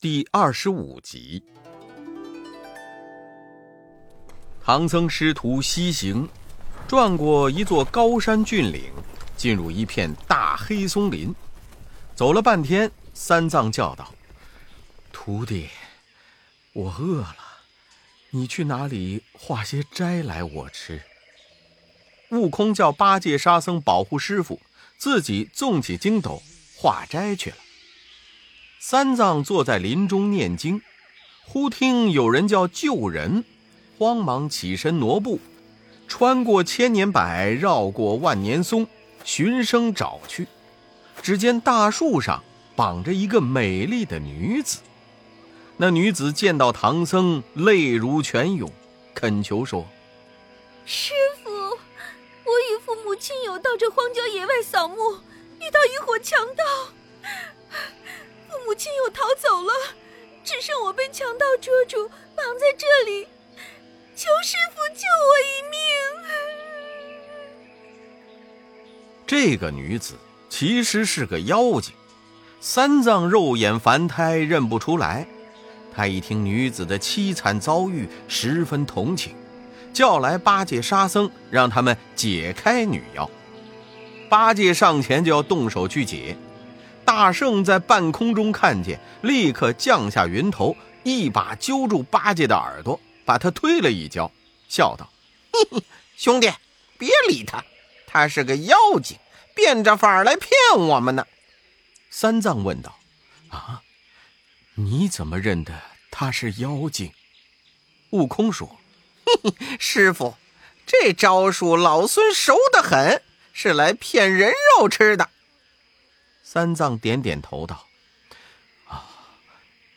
第二十五集，唐僧师徒西行，转过一座高山峻岭，进入一片大黑松林。走了半天，三藏叫道：“徒弟，我饿了，你去哪里化些斋来我吃？”悟空叫八戒、沙僧保护师傅，自己纵起筋斗化斋去了。三藏坐在林中念经，忽听有人叫救人，慌忙起身挪步，穿过千年柏，绕过万年松，寻声找去。只见大树上绑着一个美丽的女子。那女子见到唐僧，泪如泉涌，恳求说：“师傅，我与父母亲友到这荒郊野外扫墓，遇到一伙强盗。”母亲又逃走了，只剩我被强盗捉住，绑在这里。求师傅救我一命！这个女子其实是个妖精，三藏肉眼凡胎认不出来。他一听女子的凄惨遭遇，十分同情，叫来八戒、沙僧，让他们解开女妖。八戒上前就要动手去解。大圣在半空中看见，立刻降下云头，一把揪住八戒的耳朵，把他推了一跤，笑道：“嘿嘿，兄弟，别理他，他是个妖精，变着法儿来骗我们呢。”三藏问道：“啊，你怎么认得他是妖精？”悟空说：“嘿嘿，师傅，这招数老孙熟得很，是来骗人肉吃的。”三藏点点头道：“啊，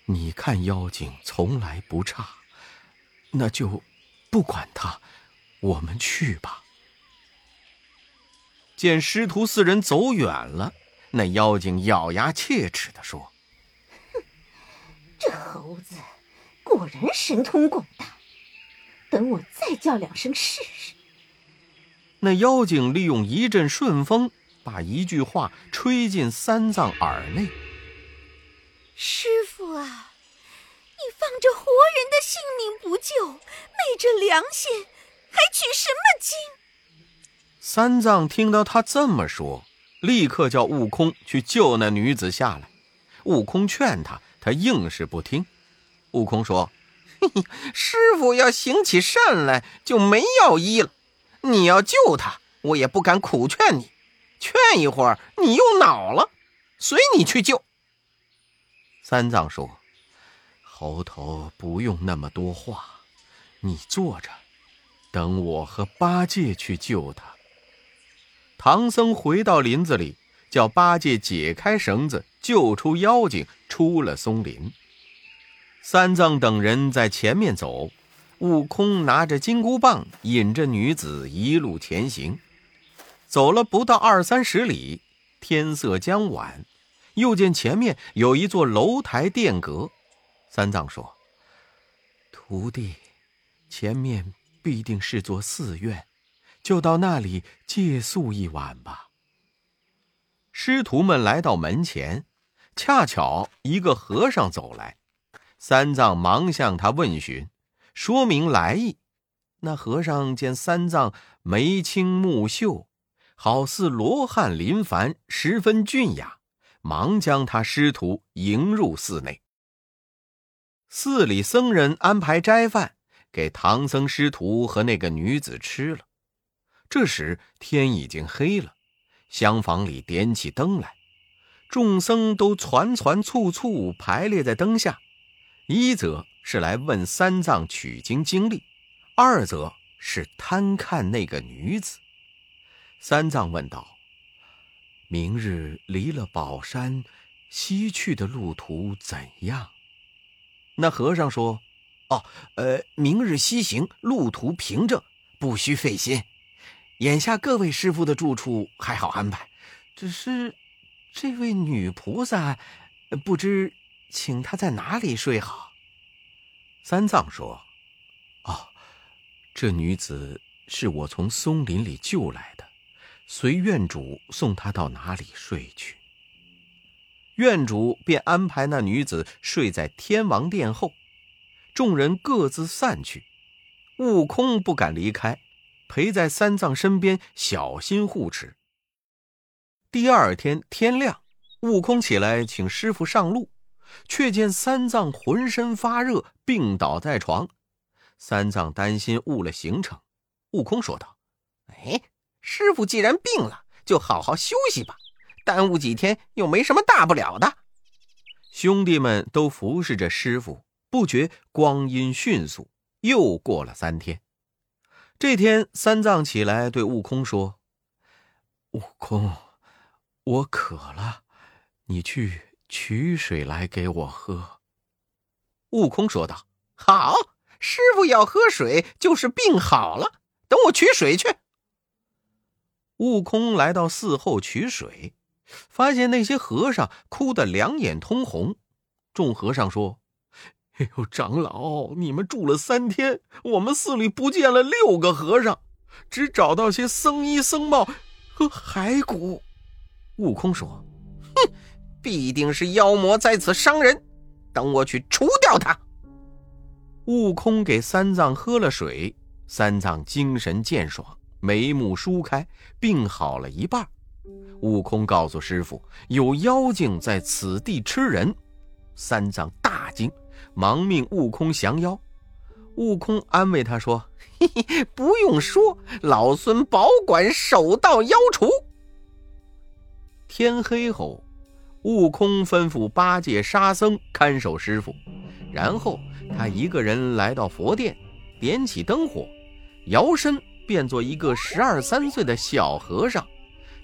你看妖精从来不差，那就不管他，我们去吧。”见师徒四人走远了，那妖精咬牙切齿的说：“哼，这猴子果然神通广大，等我再叫两声试试。”那妖精利用一阵顺风。把一句话吹进三藏耳内：“师傅啊，你放着活人的性命不救，昧着良心，还取什么经？”三藏听到他这么说，立刻叫悟空去救那女子下来。悟空劝他，他硬是不听。悟空说：“嘿嘿师傅要行起善来，就没药医了。你要救他，我也不敢苦劝你。”劝一会儿，你又恼了，随你去救。三藏说：“猴头不用那么多话，你坐着，等我和八戒去救他。”唐僧回到林子里，叫八戒解开绳子，救出妖精，出了松林。三藏等人在前面走，悟空拿着金箍棒，引着女子一路前行。走了不到二三十里，天色将晚，又见前面有一座楼台殿阁。三藏说：“徒弟，前面必定是座寺院，就到那里借宿一晚吧。”师徒们来到门前，恰巧一个和尚走来，三藏忙向他问询，说明来意。那和尚见三藏眉清目秀。好似罗汉临凡，十分俊雅，忙将他师徒迎入寺内。寺里僧人安排斋饭给唐僧师徒和那个女子吃了。这时天已经黑了，厢房里点起灯来，众僧都攒攒簇簇排列在灯下，一则是来问三藏取经经历，二则是贪看那个女子。三藏问道：“明日离了宝山，西去的路途怎样？”那和尚说：“哦，呃，明日西行，路途平正，不需费心。眼下各位师傅的住处还好安排，只是这位女菩萨，不知请她在哪里睡好？”三藏说：“哦，这女子是我从松林里救来。”随院主送他到哪里睡去。院主便安排那女子睡在天王殿后，众人各自散去。悟空不敢离开，陪在三藏身边，小心护持。第二天天亮，悟空起来请师傅上路，却见三藏浑身发热，病倒在床。三藏担心误了行程，悟空说道：“哎，师傅既然病了，就好好休息吧。”耽误几天又没什么大不了的。兄弟们都服侍着师傅，不觉光阴迅速，又过了三天。这天，三藏起来对悟空说：“悟空，我渴了，你去取水来给我喝。”悟空说道：“好，师傅要喝水，就是病好了。等我取水去。”悟空来到寺后取水。发现那些和尚哭得两眼通红，众和尚说：“哎呦，长老，你们住了三天，我们寺里不见了六个和尚，只找到些僧衣僧帽和骸骨。”悟空说：“哼，必定是妖魔在此伤人，等我去除掉他。”悟空给三藏喝了水，三藏精神健爽，眉目舒开，病好了一半。悟空告诉师傅，有妖精在此地吃人。三藏大惊，忙命悟空降妖。悟空安慰他说：“嘿嘿，不用说，老孙保管手到妖除。”天黑后，悟空吩咐八戒、沙僧看守师傅，然后他一个人来到佛殿，点起灯火，摇身变作一个十二三岁的小和尚。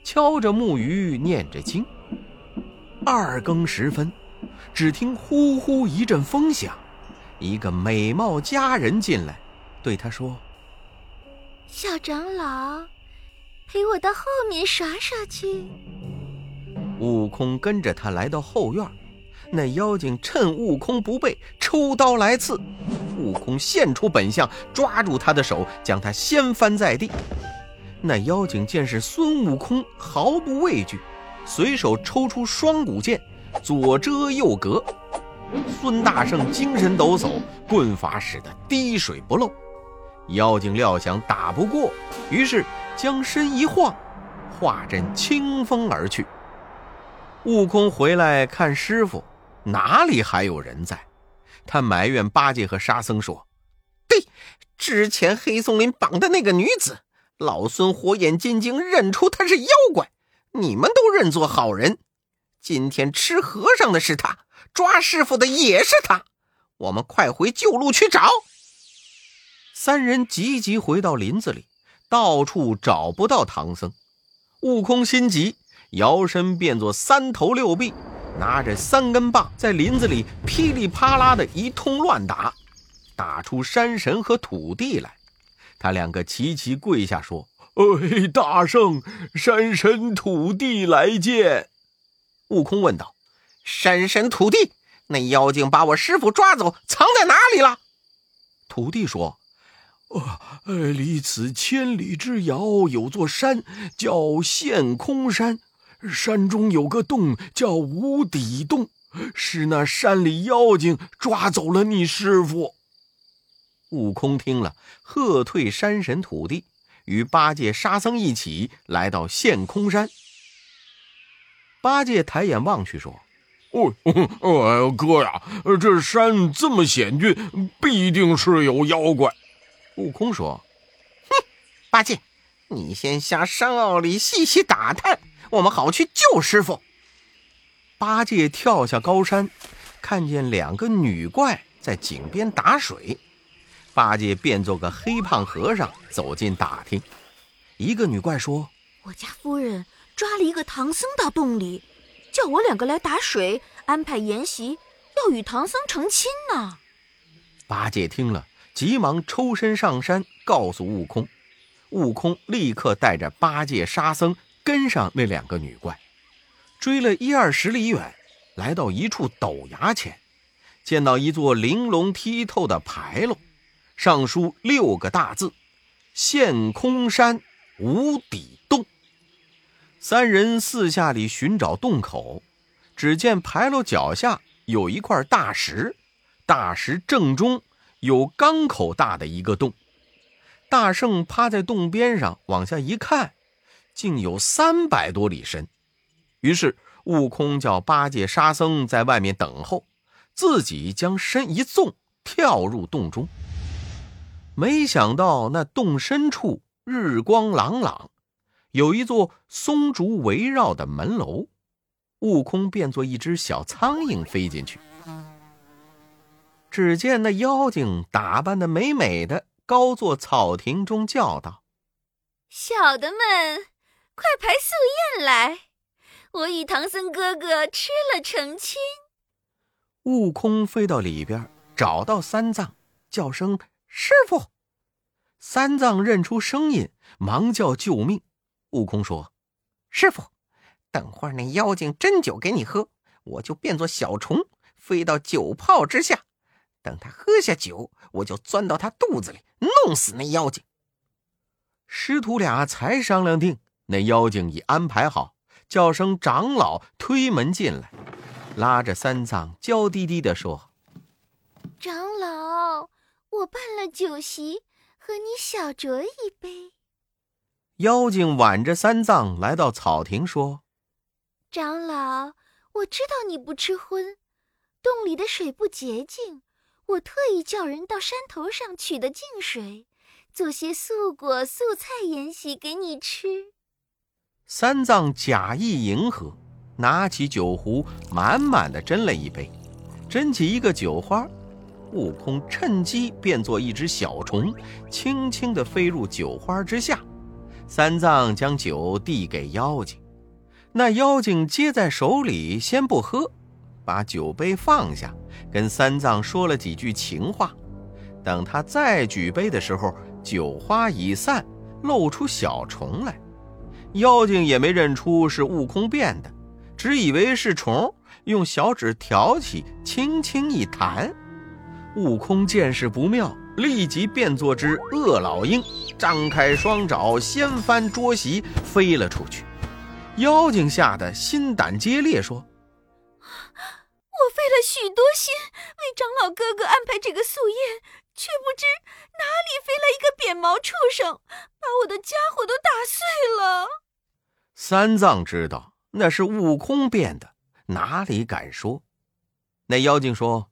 敲着木鱼，念着经。二更时分，只听呼呼一阵风响，一个美貌佳人进来，对他说：“小长老，陪我到后面耍耍去。”悟空跟着他来到后院，那妖精趁悟空不备，抽刀来刺。悟空现出本相，抓住他的手，将他掀翻在地。那妖精见是孙悟空，毫不畏惧，随手抽出双股剑，左遮右隔。孙大圣精神抖擞，棍法使得滴水不漏。妖精料想打不过，于是将身一晃，化阵清风而去。悟空回来看师傅，哪里还有人在？他埋怨八戒和沙僧说：“对，之前黑松林绑的那个女子。”老孙火眼金睛认出她是妖怪，你们都认作好人。今天吃和尚的是他，抓师傅的也是他。我们快回旧路去找。三人急急回到林子里，到处找不到唐僧。悟空心急，摇身变作三头六臂，拿着三根棒，在林子里噼里啪啦的一通乱打，打出山神和土地来。他两个齐齐跪下说：“哎，大圣，山神土地来见。”悟空问道：“山神土地，那妖精把我师傅抓走，藏在哪里了？”土地说：“呃，离此千里之遥，有座山叫陷空山，山中有个洞叫无底洞，是那山里妖精抓走了你师傅。”悟空听了，喝退山神土地，与八戒、沙僧一起来到陷空山。八戒抬眼望去，说：“哦，哦，哥呀，这山这么险峻，必定是有妖怪。”悟空说：“哼，八戒，你先下山坳里细细打探，我们好去救师傅。”八戒跳下高山，看见两个女怪在井边打水。八戒变做个黑胖和尚，走进打听。一个女怪说：“我家夫人抓了一个唐僧到洞里，叫我两个来打水，安排筵席，要与唐僧成亲呢。”八戒听了，急忙抽身上山，告诉悟空。悟空立刻带着八戒、沙僧跟上那两个女怪，追了一二十里远，来到一处陡崖前，见到一座玲珑剔透的牌楼。上书六个大字：“陷空山无底洞。”三人四下里寻找洞口，只见牌楼脚下有一块大石，大石正中有缸口大的一个洞。大圣趴在洞边上往下一看，竟有三百多里深。于是悟空叫八戒、沙僧在外面等候，自己将身一纵，跳入洞中。没想到那洞深处日光朗朗，有一座松竹围绕的门楼，悟空变作一只小苍蝇飞进去。只见那妖精打扮的美美的。高坐草亭中叫道：“小的们，快排素宴来！我与唐僧哥哥吃了成亲。”悟空飞到里边，找到三藏，叫声“师傅”。三藏认出声音，忙叫救命。悟空说：“师傅，等会儿那妖精斟酒给你喝，我就变作小虫，飞到酒泡之下。”等他喝下酒，我就钻到他肚子里，弄死那妖精。师徒俩才商量定，那妖精已安排好，叫声长老推门进来，拉着三藏，娇滴滴地说：“长老，我办了酒席，和你小酌一杯。”妖精挽着三藏来到草亭，说：“长老，我知道你不吃荤，洞里的水不洁净。”我特意叫人到山头上取的净水，做些素果素菜宴席给你吃。三藏假意迎合，拿起酒壶，满满的斟了一杯，斟起一个酒花。悟空趁机变作一只小虫，轻轻地飞入酒花之下。三藏将酒递给妖精，那妖精接在手里，先不喝。把酒杯放下，跟三藏说了几句情话。等他再举杯的时候，酒花已散，露出小虫来。妖精也没认出是悟空变的，只以为是虫，用小指挑起，轻轻一弹。悟空见势不妙，立即变作只恶老鹰，张开双爪，掀翻桌席，飞了出去。妖精吓得心胆皆裂，说。我费了许多心为长老哥哥安排这个素宴，却不知哪里飞来一个扁毛畜生，把我的家伙都打碎了。三藏知道那是悟空变的，哪里敢说？那妖精说：“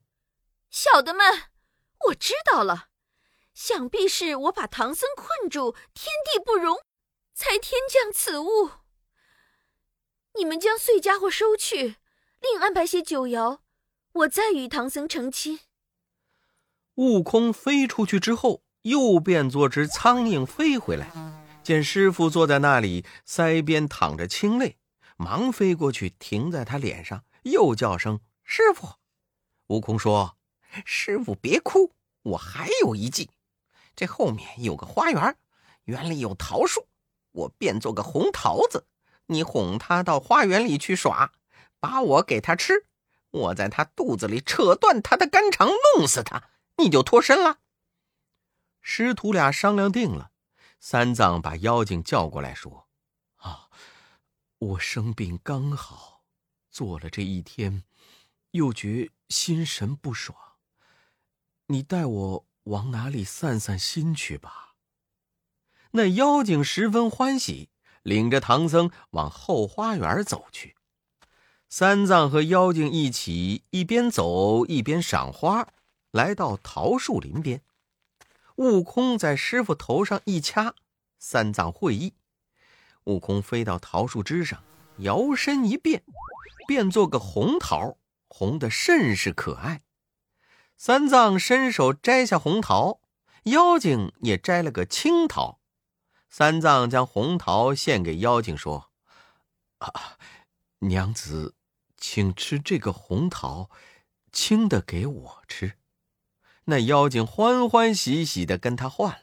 小的们，我知道了，想必是我把唐僧困住，天地不容，才天降此物。你们将碎家伙收去。”另安排些酒肴，我再与唐僧成亲。悟空飞出去之后，又变作只苍蝇飞回来，见师傅坐在那里，腮边淌着清泪，忙飞过去停在他脸上，又叫声“师傅”。悟空说：“师傅别哭，我还有一计。这后面有个花园，园里有桃树，我变做个红桃子，你哄他到花园里去耍。”把我给他吃，我在他肚子里扯断他的肝肠，弄死他，你就脱身了。师徒俩商量定了，三藏把妖精叫过来说：“啊，我生病刚好，做了这一天，又觉心神不爽，你带我往哪里散散心去吧。”那妖精十分欢喜，领着唐僧往后花园走去。三藏和妖精一起，一边走一边赏花，来到桃树林边。悟空在师傅头上一掐，三藏会意。悟空飞到桃树枝上，摇身一变，变做个红桃，红的甚是可爱。三藏伸手摘下红桃，妖精也摘了个青桃。三藏将红桃献给妖精，说：“啊，娘子。”请吃这个红桃，青的给我吃。那妖精欢欢喜喜的跟他换了。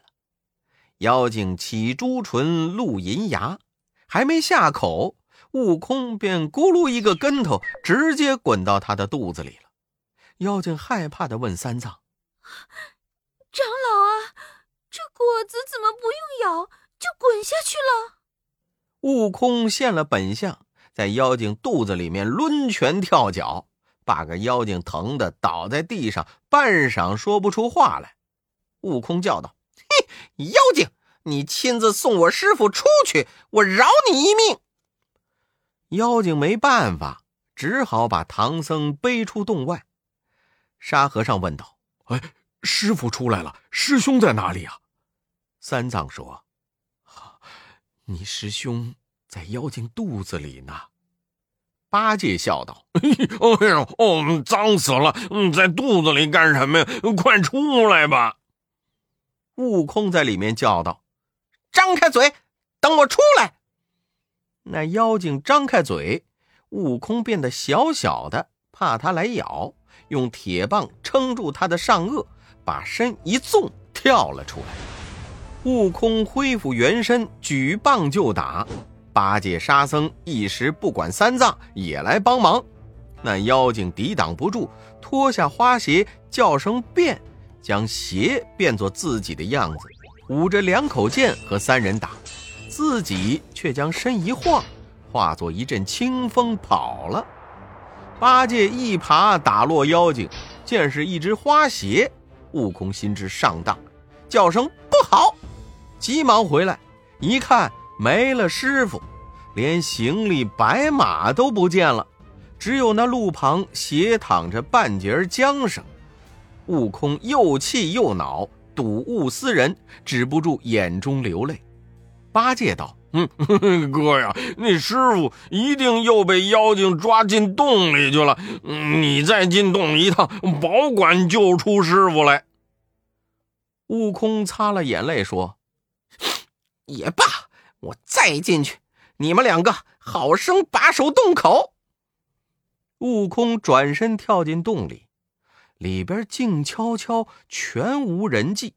妖精起朱唇，露银牙，还没下口，悟空便咕噜一个跟头，直接滚到他的肚子里了。妖精害怕的问三藏：“长老啊，这果子怎么不用咬就滚下去了？”悟空现了本相。在妖精肚子里面抡拳跳脚，把个妖精疼得倒在地上，半晌说不出话来。悟空叫道：“嘿，妖精，你亲自送我师傅出去，我饶你一命。”妖精没办法，只好把唐僧背出洞外。沙和尚问道：“哎，师傅出来了，师兄在哪里啊？”三藏说：“你师兄在妖精肚子里呢。”八戒笑道：“哎呦，哦，脏死了！在肚子里干什么呀？快出来吧！”悟空在里面叫道：“张开嘴，等我出来。”那妖精张开嘴，悟空变得小小的，怕他来咬，用铁棒撑住他的上颚，把身一纵，跳了出来。悟空恢复原身，举棒就打。八戒、沙僧一时不管三藏，也来帮忙。那妖精抵挡不住，脱下花鞋，叫声变，将鞋变作自己的样子，舞着两口剑和三人打，自己却将身一晃，化作一阵清风跑了。八戒一耙打落妖精，见是一只花鞋，悟空心知上当，叫声不好。急忙回来，一看没了师傅，连行李白马都不见了，只有那路旁斜躺着半截缰绳。悟空又气又恼，睹物思人，止不住眼中流泪。八戒道：“嗯，哥呀，那师傅一定又被妖精抓进洞里去了。你再进洞一趟，保管救出师傅来。”悟空擦了眼泪说。也罢，我再进去，你们两个好生把守洞口。悟空转身跳进洞里，里边静悄悄，全无人迹。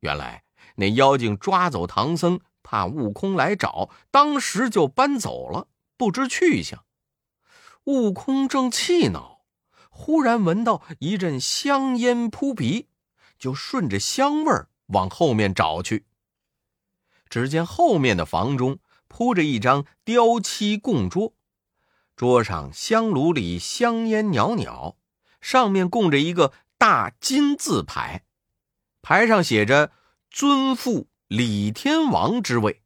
原来那妖精抓走唐僧，怕悟空来找，当时就搬走了，不知去向。悟空正气恼，忽然闻到一阵香烟扑鼻，就顺着香味儿往后面找去。只见后面的房中铺着一张雕漆供桌，桌上香炉里香烟袅袅，上面供着一个大金字牌，牌上写着“尊父李天王之位”，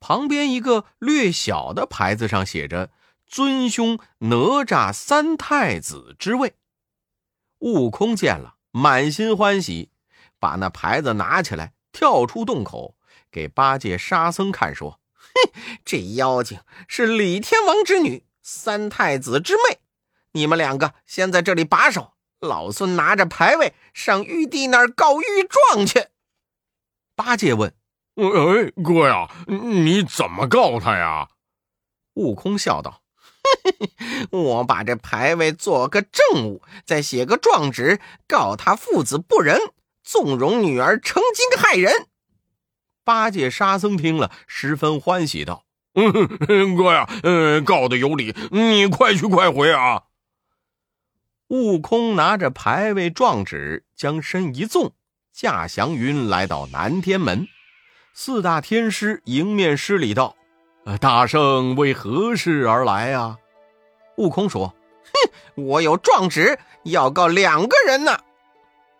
旁边一个略小的牌子上写着“尊兄哪吒三太子之位”。悟空见了，满心欢喜，把那牌子拿起来，跳出洞口。给八戒、沙僧看，说：“哼，这妖精是李天王之女，三太子之妹。你们两个先在这里把守，老孙拿着牌位上玉帝那儿告御状去。”八戒问：“哎，哥呀，你怎么告他呀？”悟空笑道：“我把这牌位做个证物，再写个状纸，告他父子不仁，纵容女儿成精害人。”八戒、沙僧听了，十分欢喜，道：“嗯，哥呀，嗯，告的有理，你快去快回啊！”悟空拿着牌位状纸，将身一纵，驾祥云来到南天门。四大天师迎面施礼道：“大圣为何事而来啊？”悟空说：“哼，我有状纸要告两个人呢。”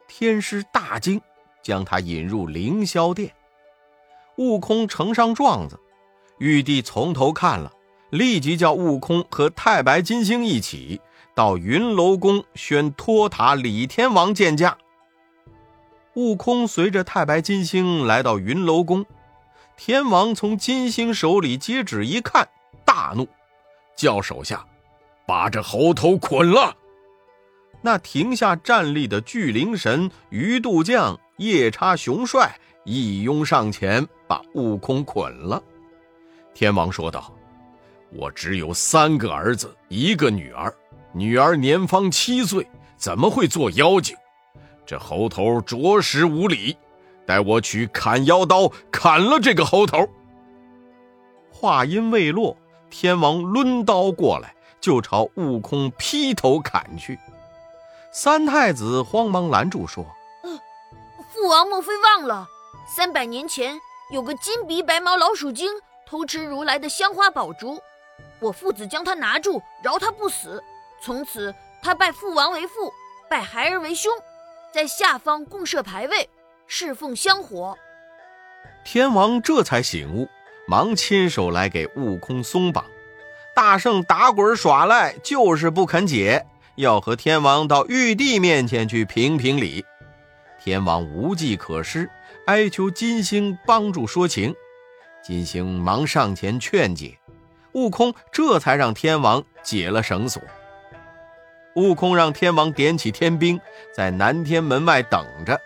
天师大惊，将他引入凌霄殿。悟空呈上状子，玉帝从头看了，立即叫悟空和太白金星一起到云楼宫宣托塔李天王见驾。悟空随着太白金星来到云楼宫，天王从金星手里接旨一看，大怒，叫手下把这猴头捆了。那停下站立的巨灵神、鱼肚将、夜叉雄帅一拥上前。把悟空捆了，天王说道：“我只有三个儿子，一个女儿，女儿年方七岁，怎么会做妖精？这猴头着实无礼，待我取砍妖刀砍了这个猴头。”话音未落，天王抡刀过来，就朝悟空劈头砍去。三太子慌忙拦住，说：“父王莫非忘了三百年前？”有个金鼻白毛老鼠精偷吃如来的香花宝烛，我父子将他拿住，饶他不死。从此，他拜父王为父，拜孩儿为兄，在下方共设牌位，侍奉香火。天王这才醒悟，忙亲手来给悟空松绑。大圣打滚耍赖，就是不肯解，要和天王到玉帝面前去评评理。天王无计可施，哀求金星帮助说情。金星忙上前劝解，悟空这才让天王解了绳索。悟空让天王点起天兵，在南天门外等着，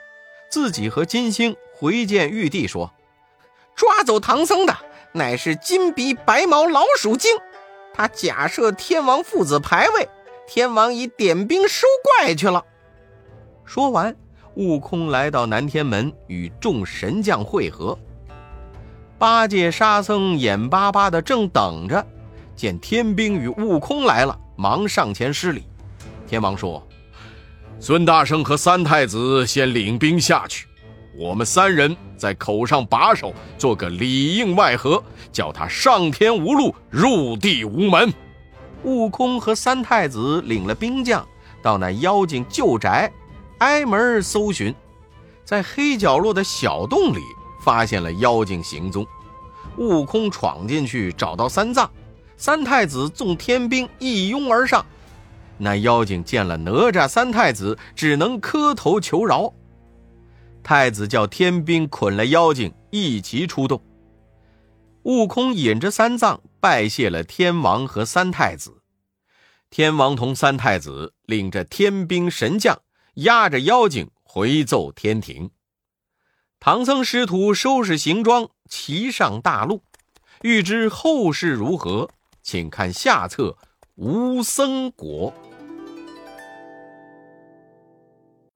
自己和金星回见玉帝，说：“抓走唐僧的乃是金鼻白毛老鼠精，他假设天王父子牌位，天王已点兵收怪去了。”说完，悟空来到南天门，与众神将会合。八戒、沙僧眼巴巴的正等着，见天兵与悟空来了，忙上前施礼。天王说：“孙大圣和三太子先领兵下去，我们三人在口上把守，做个里应外合，叫他上天无路，入地无门。”悟空和三太子领了兵将，到那妖精旧宅，挨门搜寻，在黑角落的小洞里。发现了妖精行踪，悟空闯进去找到三藏，三太子纵天兵一拥而上。那妖精见了哪吒三太子，只能磕头求饶。太子叫天兵捆了妖精，一齐出动。悟空引着三藏拜谢了天王和三太子。天王同三太子领着天兵神将，压着妖精回奏天庭。唐僧师徒收拾行装，齐上大路。欲知后事如何，请看下册《无僧果》。